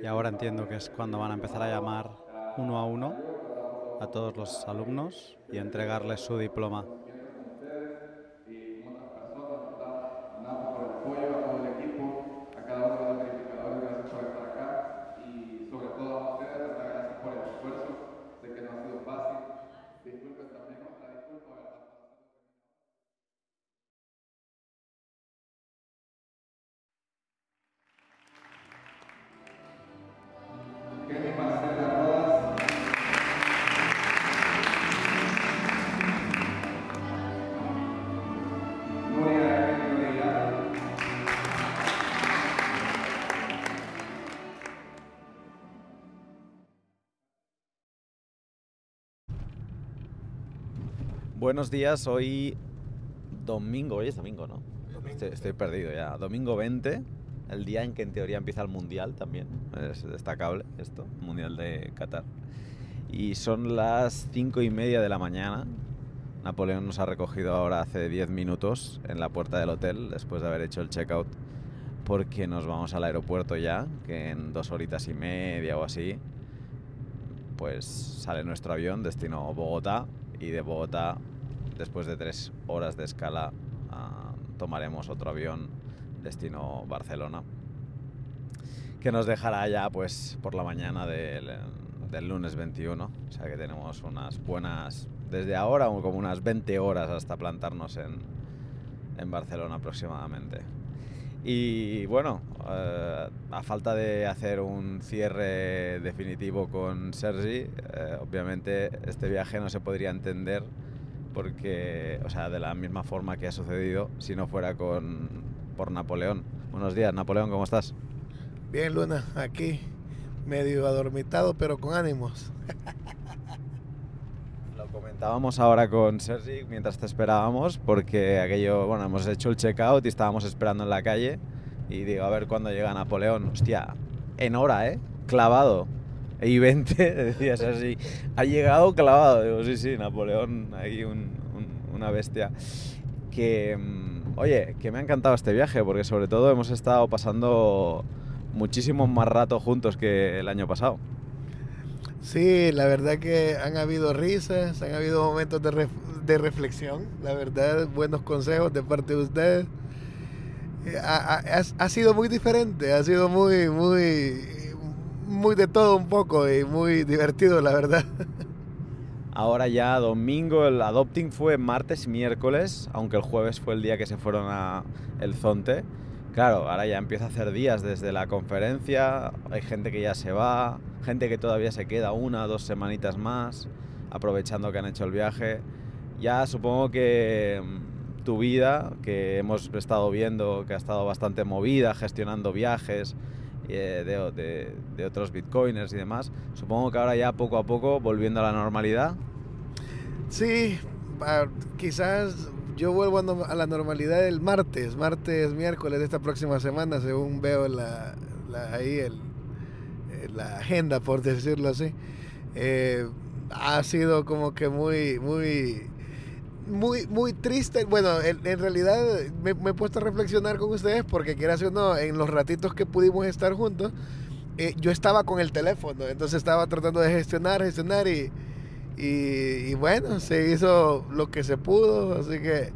Y ahora entiendo que es cuando van a empezar a llamar uno a uno a todos los alumnos y entregarles su diploma. Buenos días, hoy domingo, hoy es domingo, ¿no? Estoy, estoy perdido ya. Domingo 20, el día en que en teoría empieza el Mundial también. Es destacable esto, Mundial de Qatar. Y son las cinco y media de la mañana. Napoleón nos ha recogido ahora hace 10 minutos en la puerta del hotel después de haber hecho el checkout porque nos vamos al aeropuerto ya, que en dos horitas y media o así, pues sale nuestro avión destino Bogotá y de Bogotá, después de tres horas de escala, ah, tomaremos otro avión destino Barcelona, que nos dejará ya pues por la mañana del, lunes 21, o sea que tenemos unas buenas, desde ahora como unas 20 horas hasta plantarnos en, en Barcelona aproximadamente. Y bueno, eh, a falta de hacer un cierre definitivo con Sergi, eh, obviamente este viaje no se podría entender porque, o sea, de la misma forma que ha sucedido si no fuera con, por Napoleón. Buenos días, Napoleón, ¿cómo estás? Bien, Luna, aquí medio adormitado, pero con ánimos. Lo comentábamos ahora con Sergi mientras te esperábamos, porque aquello, bueno, hemos hecho el checkout y estábamos esperando en la calle. Y digo, a ver cuándo llega Napoleón. Hostia, en hora, ¿eh? Clavado. Y 20, decías así, ha llegado clavado. Digo, sí, sí, Napoleón, ahí un, un, una bestia. Que, mm, oye, que me ha encantado este viaje, porque sobre todo hemos estado pasando muchísimo más rato juntos que el año pasado. Sí, la verdad que han habido risas, han habido momentos de, ref de reflexión, la verdad, buenos consejos de parte de ustedes. Eh, ha, ha, ha, sido muy diferente, ha sido muy, muy, muy de todo un poco y muy divertido, la verdad. Ahora ya domingo, el adopting fue martes y miércoles, aunque el jueves fue el día que se fueron a El Zonte. Claro, ahora ya empieza a hacer días desde la conferencia, hay gente que ya se va, gente que todavía se queda una o dos semanitas más, aprovechando que han hecho el viaje. Ya supongo que mm, tu vida, que hemos estado viendo que ha estado bastante movida, gestionando viajes de, de, de, otros bitcoiners y demás, supongo que ahora ya poco a poco volviendo a la normalidad. Sí, quizás yo vuelvo a la normalidad el martes, martes, miércoles de esta próxima semana, según veo la, ahí el, la agenda, por decirlo así. Eh, ha sido como que muy, muy, muy, muy triste. Bueno, en, realidad me, he puesto a reflexionar con ustedes porque quieras o no, en los ratitos que pudimos estar juntos, eh, yo estaba con el teléfono, entonces estaba tratando de gestionar, gestionar y, y, bueno, se hizo lo que se pudo, así que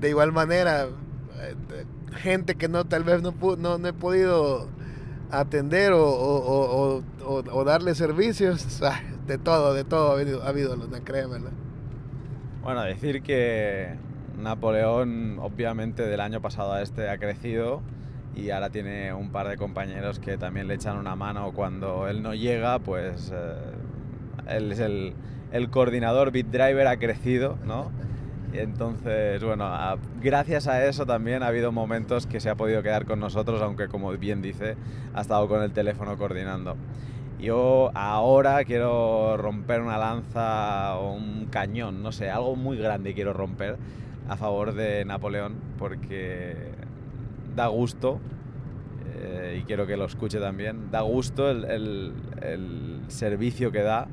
de igual manera, eh, gente que no tal vez no, no, no he podido atender o, o, o, o, darle servicios, de todo, de todo ha habido, ha habido Luna, créeme. Bueno, decir que Napoleón obviamente del año pasado a este ha crecido y ahora tiene un par de compañeros que también le echan una mano cuando él no llega, pues eh, él es el, el coordinador BitDriver ha crecido, ¿no? Y entonces, bueno, a, gracias a eso también ha habido momentos que se ha podido quedar con nosotros, aunque como bien dice, ha estado con el teléfono coordinando. Yo ahora quiero romper una lanza o un cañón, no sé, algo muy grande quiero romper a favor de Napoleón porque da gusto eh, y quiero que lo escuche también, da gusto el, el, el servicio que da.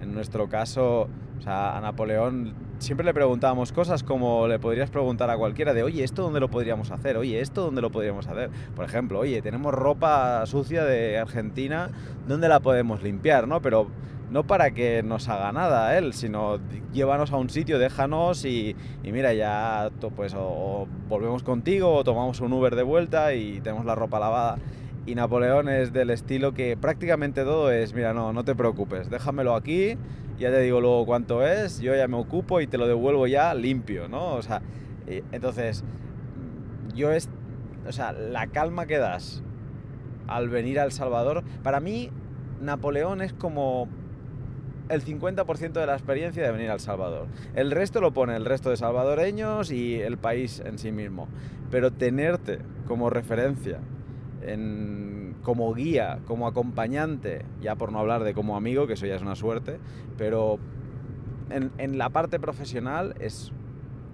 En nuestro caso, o sea, a Napoleón siempre le preguntábamos cosas como le podrías preguntar a cualquiera de, oye, ¿esto dónde lo podríamos hacer? Oye, ¿esto dónde lo podríamos hacer? Por ejemplo, oye, tenemos ropa sucia de Argentina, ¿dónde la podemos limpiar? ¿no? Pero no para que nos haga nada él, sino llévanos a un sitio, déjanos y, mira, ya pues o volvemos contigo o tomamos un Uber de vuelta y tenemos la ropa lavada y Napoleón es del estilo que prácticamente todo es, mira, no, no te preocupes, déjamelo aquí, ya te digo luego cuánto es, yo ya me ocupo y te lo devuelvo ya limpio, ¿no? O sea, entonces, yo es, o sea, la calma que das al venir a El Salvador, para mí Napoleón es como el 50% de la experiencia de venir a El Salvador. El resto lo pone el resto de salvadoreños y el país en sí mismo. Pero tenerte como referencia en, como guía, como acompañante, ya por no hablar de como amigo, que eso ya es una suerte, pero en, en la parte profesional es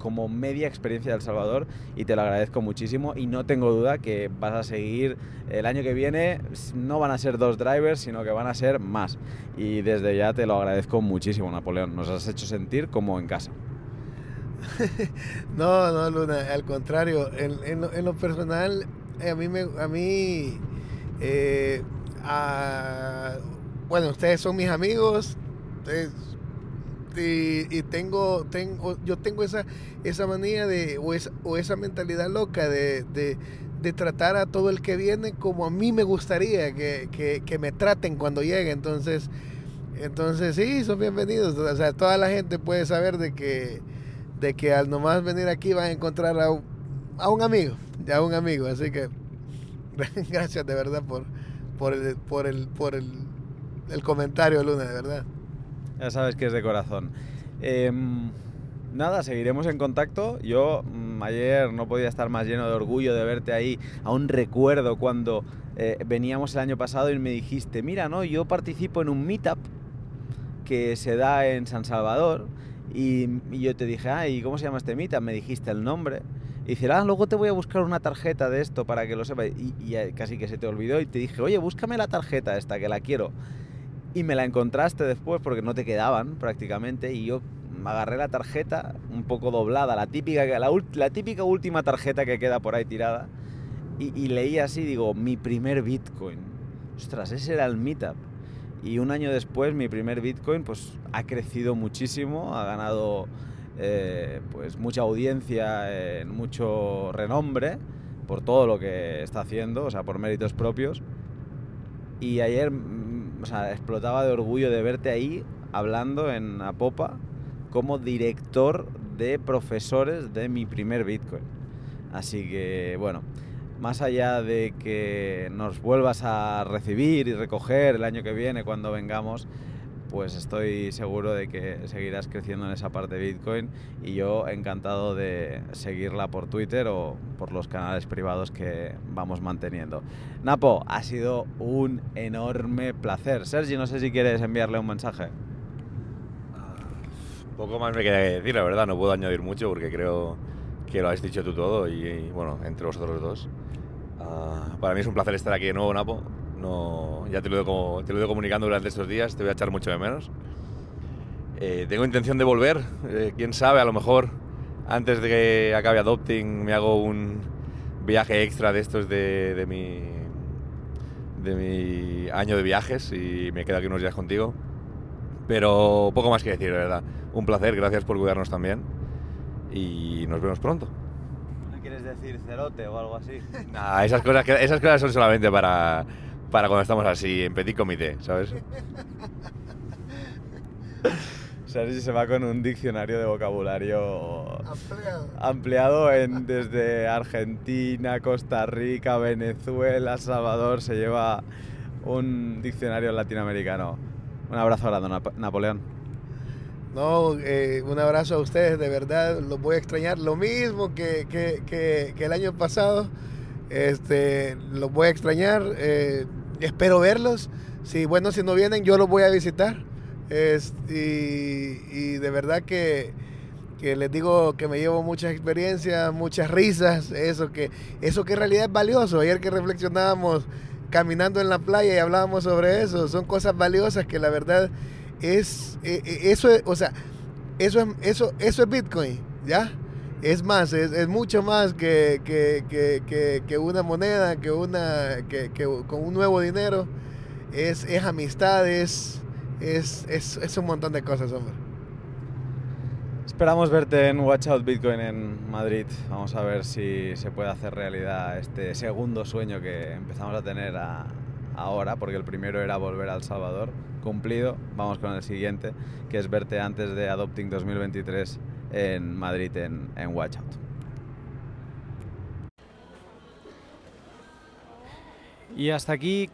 como media experiencia de El Salvador y te lo agradezco muchísimo y no tengo duda que vas a seguir el año que viene, no van a ser dos drivers, sino que van a ser más. Y desde ya te lo agradezco muchísimo, Napoleón. Nos has hecho sentir como en casa. no, no, Luna, al contrario, en, en, lo, en lo, personal, eh, a mí, me, a mí eh, bueno, ustedes son mis amigos, y, tengo, tengo, yo tengo esa, esa manía de, o esa, o esa mentalidad loca de, de, tratar a todo el que viene como a mí me gustaría que, que, me traten cuando llegue. Entonces, entonces sí, son bienvenidos. O sea, toda la gente puede saber de que, de que al nomás venir aquí van a encontrar a, a un amigo, a un amigo. Así que gracias de verdad por, por, el, por, el, por el, el comentario, Luna, de verdad. Ya sabes que es de corazón. Eh, nada, seguiremos en contacto. Yo mmm, ayer no podía estar más lleno de orgullo de verte ahí. Aún recuerdo cuando eh, veníamos el año pasado y me dijiste, mira, no, yo participo en un meetup que se da en San Salvador. Y, y yo te dije, ah, ¿y cómo se llama este meetup? Me dijiste el nombre. Y dice, ah, luego te voy a buscar una tarjeta de esto para que lo sepas. Y, casi que se te olvidó y te dije, oye, búscame la tarjeta esta, que la quiero y me la encontraste después porque no te quedaban prácticamente y yo agarré la tarjeta un poco doblada, la típica, la típica última tarjeta que queda por ahí tirada y, y, leí así, digo, mi primer Bitcoin. Ostras, ese era el meetup. Y un año después mi primer Bitcoin pues ha crecido muchísimo, ha ganado eh, pues mucha audiencia, eh, mucho renombre por todo lo que está haciendo, o sea, por méritos propios. Y ayer o sea, explotaba de orgullo de verte ahí hablando en Apopa como director de profesores de mi primer Bitcoin. Así que, bueno, más allá de que nos vuelvas a recibir y recoger el año que viene cuando vengamos, pues estoy seguro de que seguirás creciendo en esa parte de Bitcoin y yo encantado de seguirla por Twitter o por los canales privados que vamos manteniendo. Napo, ha sido un enorme placer. Sergi, no sé si quieres enviarle un mensaje. Poco más me queda que decir, la verdad, no puedo añadir mucho porque creo que lo has dicho tú todo y, y bueno, entre vosotros dos. Uh, para mí es un placer estar aquí de nuevo, Napo. No, ya te lo, como, te lo he comunicando durante estos días, te voy a echar mucho de menos. Eh, tengo intención de volver, eh, quién sabe, a lo mejor antes de que acabe Adopting me hago un viaje extra de estos de, de, mi, de mi año de viajes y me quedo aquí unos días contigo. Pero poco más que decir, de verdad. Un placer, gracias por cuidarnos también y nos vemos pronto. ¿No quieres decir cerote o algo así? Nah, esas cosas, esas cosas son solamente para, para cuando estamos así, en petit comité, ¿sabes? Sergi se va con un diccionario de vocabulario ampliado, ampliado en, desde Argentina, Costa Rica, Venezuela, Salvador. Se lleva un diccionario latinoamericano. Un abrazo grande, Nap Napoleón. No, eh, un abrazo a ustedes, de verdad, los voy a extrañar. Lo mismo que, que, que, que el año pasado, este, los voy a extrañar. Eh, espero verlos. Si, bueno, si no vienen, yo los voy a visitar. Es, y, de verdad que, que, les digo que me llevo muchas experiencias, muchas risas, eso que, eso que en realidad es valioso. Ayer que reflexionábamos caminando en la playa y hablábamos sobre eso, son cosas valiosas que la verdad es, eh, eso es, o sea, eso es, eso, eso es Bitcoin, ¿ya? Es más, es, mucho más que, que, que, que, una moneda, que, una, que, con un nuevo dinero. Es, es amistad, es, es, es, un montón de cosas, hombre. Esperamos verte en Watch Out Bitcoin en Madrid. Vamos a ver si se puede hacer realidad este segundo sueño que empezamos a tener ahora, porque el primero era volver a El Salvador. Cumplido, vamos con el siguiente, que es verte antes de Adopting 2023 en Madrid en, en Watch Out. Y hasta aquí,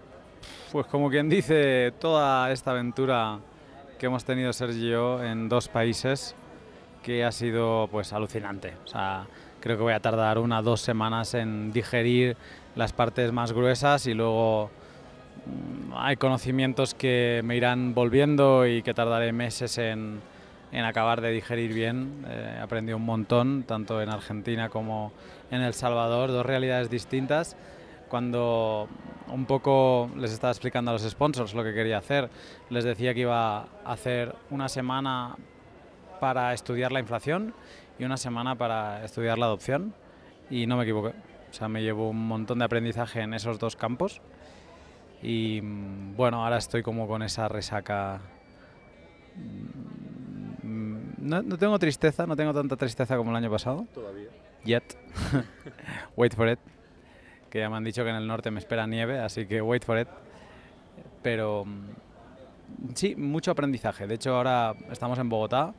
pues como quien dice, toda esta aventura que hemos tenido Sergio en dos países, que ha sido pues alucinante. O sea, creo que voy a tardar una dos semanas en digerir las partes más gruesas y luego hay conocimientos que me irán volviendo y que tardaré meses en, en acabar de digerir bien. Eh, he aprendido un montón, tanto en Argentina como en El Salvador, dos realidades distintas. Cuando un poco les estaba explicando a los sponsors lo que quería hacer, les decía que iba a hacer una semana para estudiar la inflación y una semana para estudiar la adopción y no me equivoqué. O sea, me llevo un montón de aprendizaje en esos dos campos y mm, bueno, ahora estoy como con esa resaca. No, no tengo tristeza, no tengo tanta tristeza como el año pasado. Todavía. Yet. wait for it. Que ya me han dicho que en el norte me espera nieve, así que wait for it. Pero mm, sí, mucho aprendizaje. De hecho, ahora estamos en Bogotá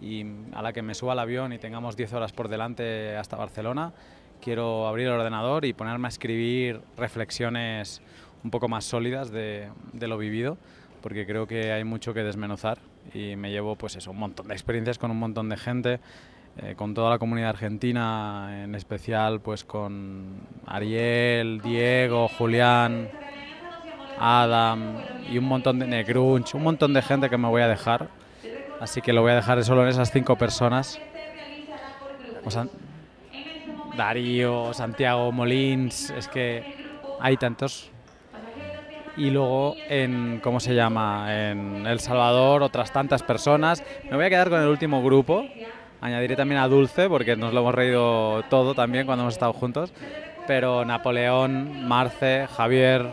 y a la que me suba al avión y tengamos 10 horas por delante hasta Barcelona, quiero abrir el ordenador y ponerme a escribir reflexiones un poco más sólidas de, de lo vivido, porque creo que hay mucho que desmenuzar y me llevo pues eso, un montón de experiencias con un montón de gente, eh, con toda la comunidad argentina, en especial pues con Ariel, Diego, Julián, Adam y un montón de Negrunch, un montón de gente que me voy a dejar. Así que lo voy a dejar solo en esas cinco personas. O sea, Darío, Santiago, Molins, es que hay tantos. Y luego en, ¿cómo se llama? En El Salvador, otras tantas personas. Me voy a quedar con el último grupo. Añadiré también a Dulce, porque nos lo hemos reído todo también cuando hemos estado juntos. Pero Napoleón, Marce, Javier,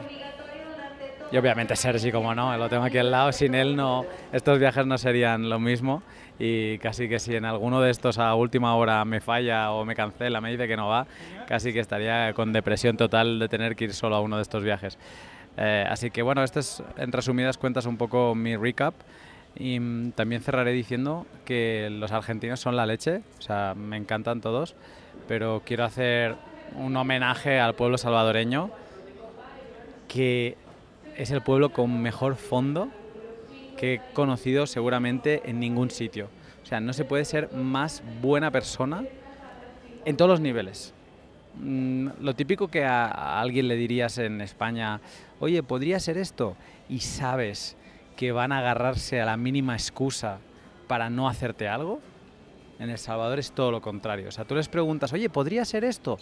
y obviamente Sergi, como no, lo tengo aquí al lado. Sin él no, estos viajes no serían lo mismo. Y casi que si en alguno de estos a última hora me falla o me cancela, me dice que no va, casi que estaría con depresión total de tener que ir solo a uno de estos viajes. Eh, así que bueno, este es en resumidas cuentas un poco mi recap. Y mm, también cerraré diciendo que los argentinos son la leche, o sea, me encantan todos, pero quiero hacer un homenaje al pueblo salvadoreño, que es el pueblo con mejor fondo que he conocido seguramente en ningún sitio. O sea, no se puede ser más buena persona en todos los niveles. Mm, lo típico que a, a alguien le dirías en España, oye, podría ser esto, y sabes que van a agarrarse a la mínima excusa para no hacerte algo, en El Salvador es todo lo contrario. O sea, tú les preguntas, oye, ¿podría ser esto?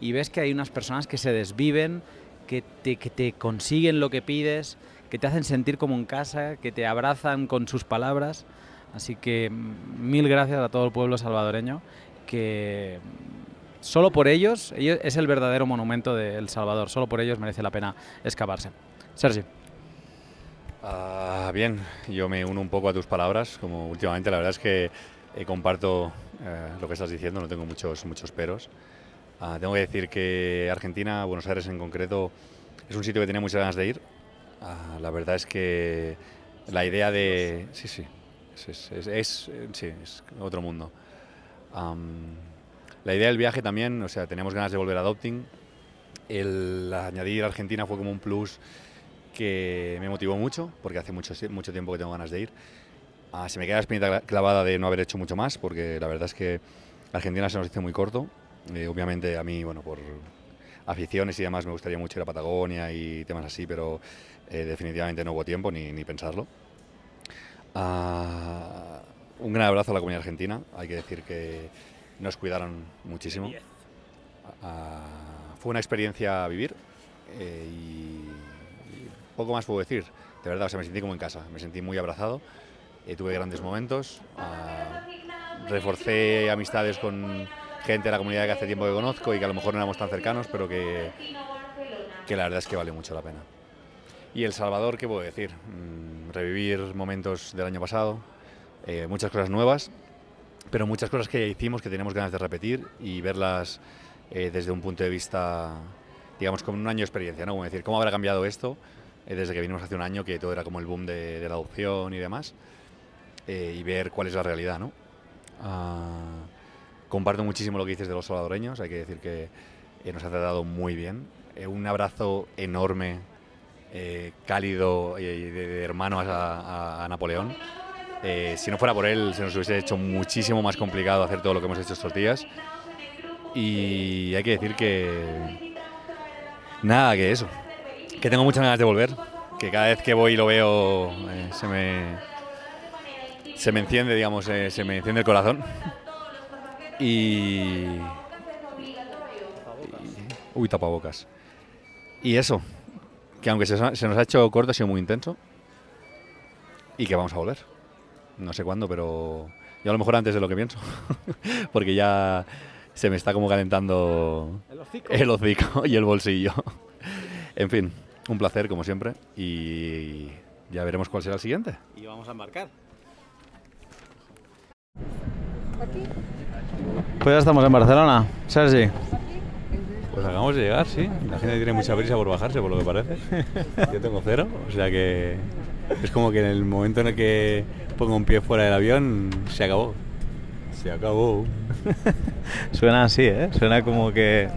Y ves que hay unas personas que se desviven, que te, que te consiguen lo que pides, que te hacen sentir como en casa, que te abrazan con sus palabras. Así que mm, mil gracias a todo el pueblo salvadoreño, que solo por ellos, ellos es el verdadero monumento de El Salvador, solo por ellos merece la pena escaparse. Sergi. Ah, bien, yo me uno un poco a tus palabras, como últimamente la verdad es que eh, comparto eh, lo que estás diciendo, no tengo muchos, muchos peros. Ah, tengo que decir que Argentina, Buenos Aires en concreto, es un sitio que tenía muchas ganas de ir. Ah, la verdad es que la idea de... Sí, sí, es, es, es- es, sí, es otro mundo. Am, la idea del viaje también, o sea, teníamos ganas de volver a Adopting. El añadir Argentina fue como un plus que me motivó mucho, porque hace mucho, mucho tiempo que tengo ganas de ir. Ah, se me queda la espinita cla- clavada de no haber hecho mucho más, porque la verdad es que Argentina se nos hizo muy corto. Eh, obviamente a mí, bueno, por aficiones y demás me gustaría mucho ir a Patagonia y temas así, pero eh, definitivamente no hubo tiempo ni, ni pensarlo. Ah, un gran abrazo a la comunidad argentina. Hay que decir que nos cuidaron muchísimo. Ah, fue una experiencia a vivir eh, y, y poco más puedo decir. De verdad, o sea, me sentí como en casa. Me sentí muy abrazado. eh, tuve grandes momentos. ah, reforcé amistades con gente de la comunidad que hace tiempo que conozco y que a lo mejor no éramos tan cercanos, pero que, que la verdad es que vale mucho la pena. Y El Salvador, ¿qué puedo decir? Mm, revivir momentos del año pasado, eh, muchas cosas nuevas, pero muchas cosas que ya hicimos que tenemos ganas de repetir y verlas eh, desde un punto de vista, digamos, como un año de experiencia, ¿no? Como decir, ¿cómo habrá cambiado esto eh, desde que vinimos hace un año, que todo era como el boom de, la adopción y demás? eh, y ver cuál es la realidad, ¿no? Ah, comparto muchísimo lo que dices de los salvadoreños, hay que decir que nos ha tratado muy bien. Un abrazo enorme, cálido y de, de a Napoleón. Eh, si no fuera por él, se nos hubiese hecho muchísimo más complicado hacer todo lo que hemos hecho estos días. Y hay que decir que. Nada, que eso. Que tengo muchas ganas de volver. Que cada vez que voy y lo veo, eh, se me. se me enciende, digamos, eh, se me enciende el corazón. Y... Uy, tapabocas. Y eso, que aunque se nos ha hecho corto, ha sido muy intenso. Y que vamos a volver. No sé cuándo, pero yo a lo mejor antes de lo que pienso. Porque ya se me está como calentando El hocico. el hocico y el bolsillo. En fin, un placer como siempre y ya veremos cuál será el siguiente. Y vamos a embarcar. Pues ya estamos en Barcelona, Sergi. Pues acabamos de llegar, sí. La gente tiene mucha prisa por bajarse, por lo que parece. Yo tengo cero, o sea que es como que en el momento en el que pongo un pie fuera del avión, se acabó. Se acabó. Suena así, ¿eh? Suena como que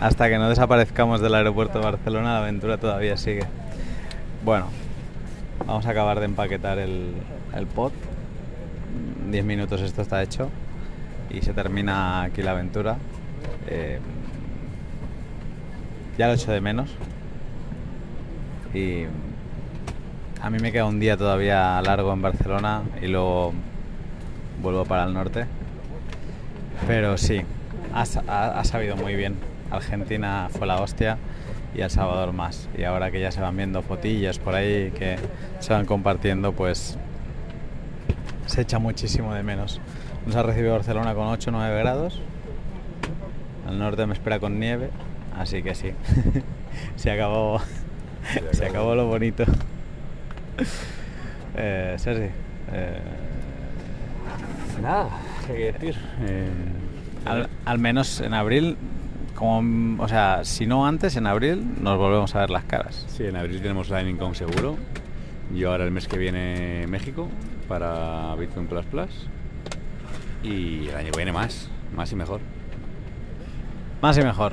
hasta que no desaparezcamos del aeropuerto de Barcelona la aventura todavía sigue. Bueno, vamos a acabar de empaquetar el, el pod. 10 minutos esto está hecho y se termina aquí la aventura. Eh, ya lo echo de menos. Y a mí me queda un día todavía largo en Barcelona y luego vuelvo para el norte. Pero sí, ha, sa- ha- ha sabido muy bien. Argentina fue la hostia y El Salvador más. Y ahora que ya se van viendo fotillas por ahí que se van compartiendo, pues se echa muchísimo de menos. Nos ha recibido Barcelona con 8 o 9 grados. El norte me espera con nieve, así que sí. se acabó. se acabó lo bonito. eh, Sergi, eh, Nada, ¿qué hay que decir? Eh, al, al menos en abril, como, o sea, si no antes, en abril nos volvemos a ver las caras. Sí, en abril tenemos Lightning Con seguro. Yo ahora el mes que viene México para Bitcoin Plus Plus. Y el año que viene más, más y mejor. Más y mejor.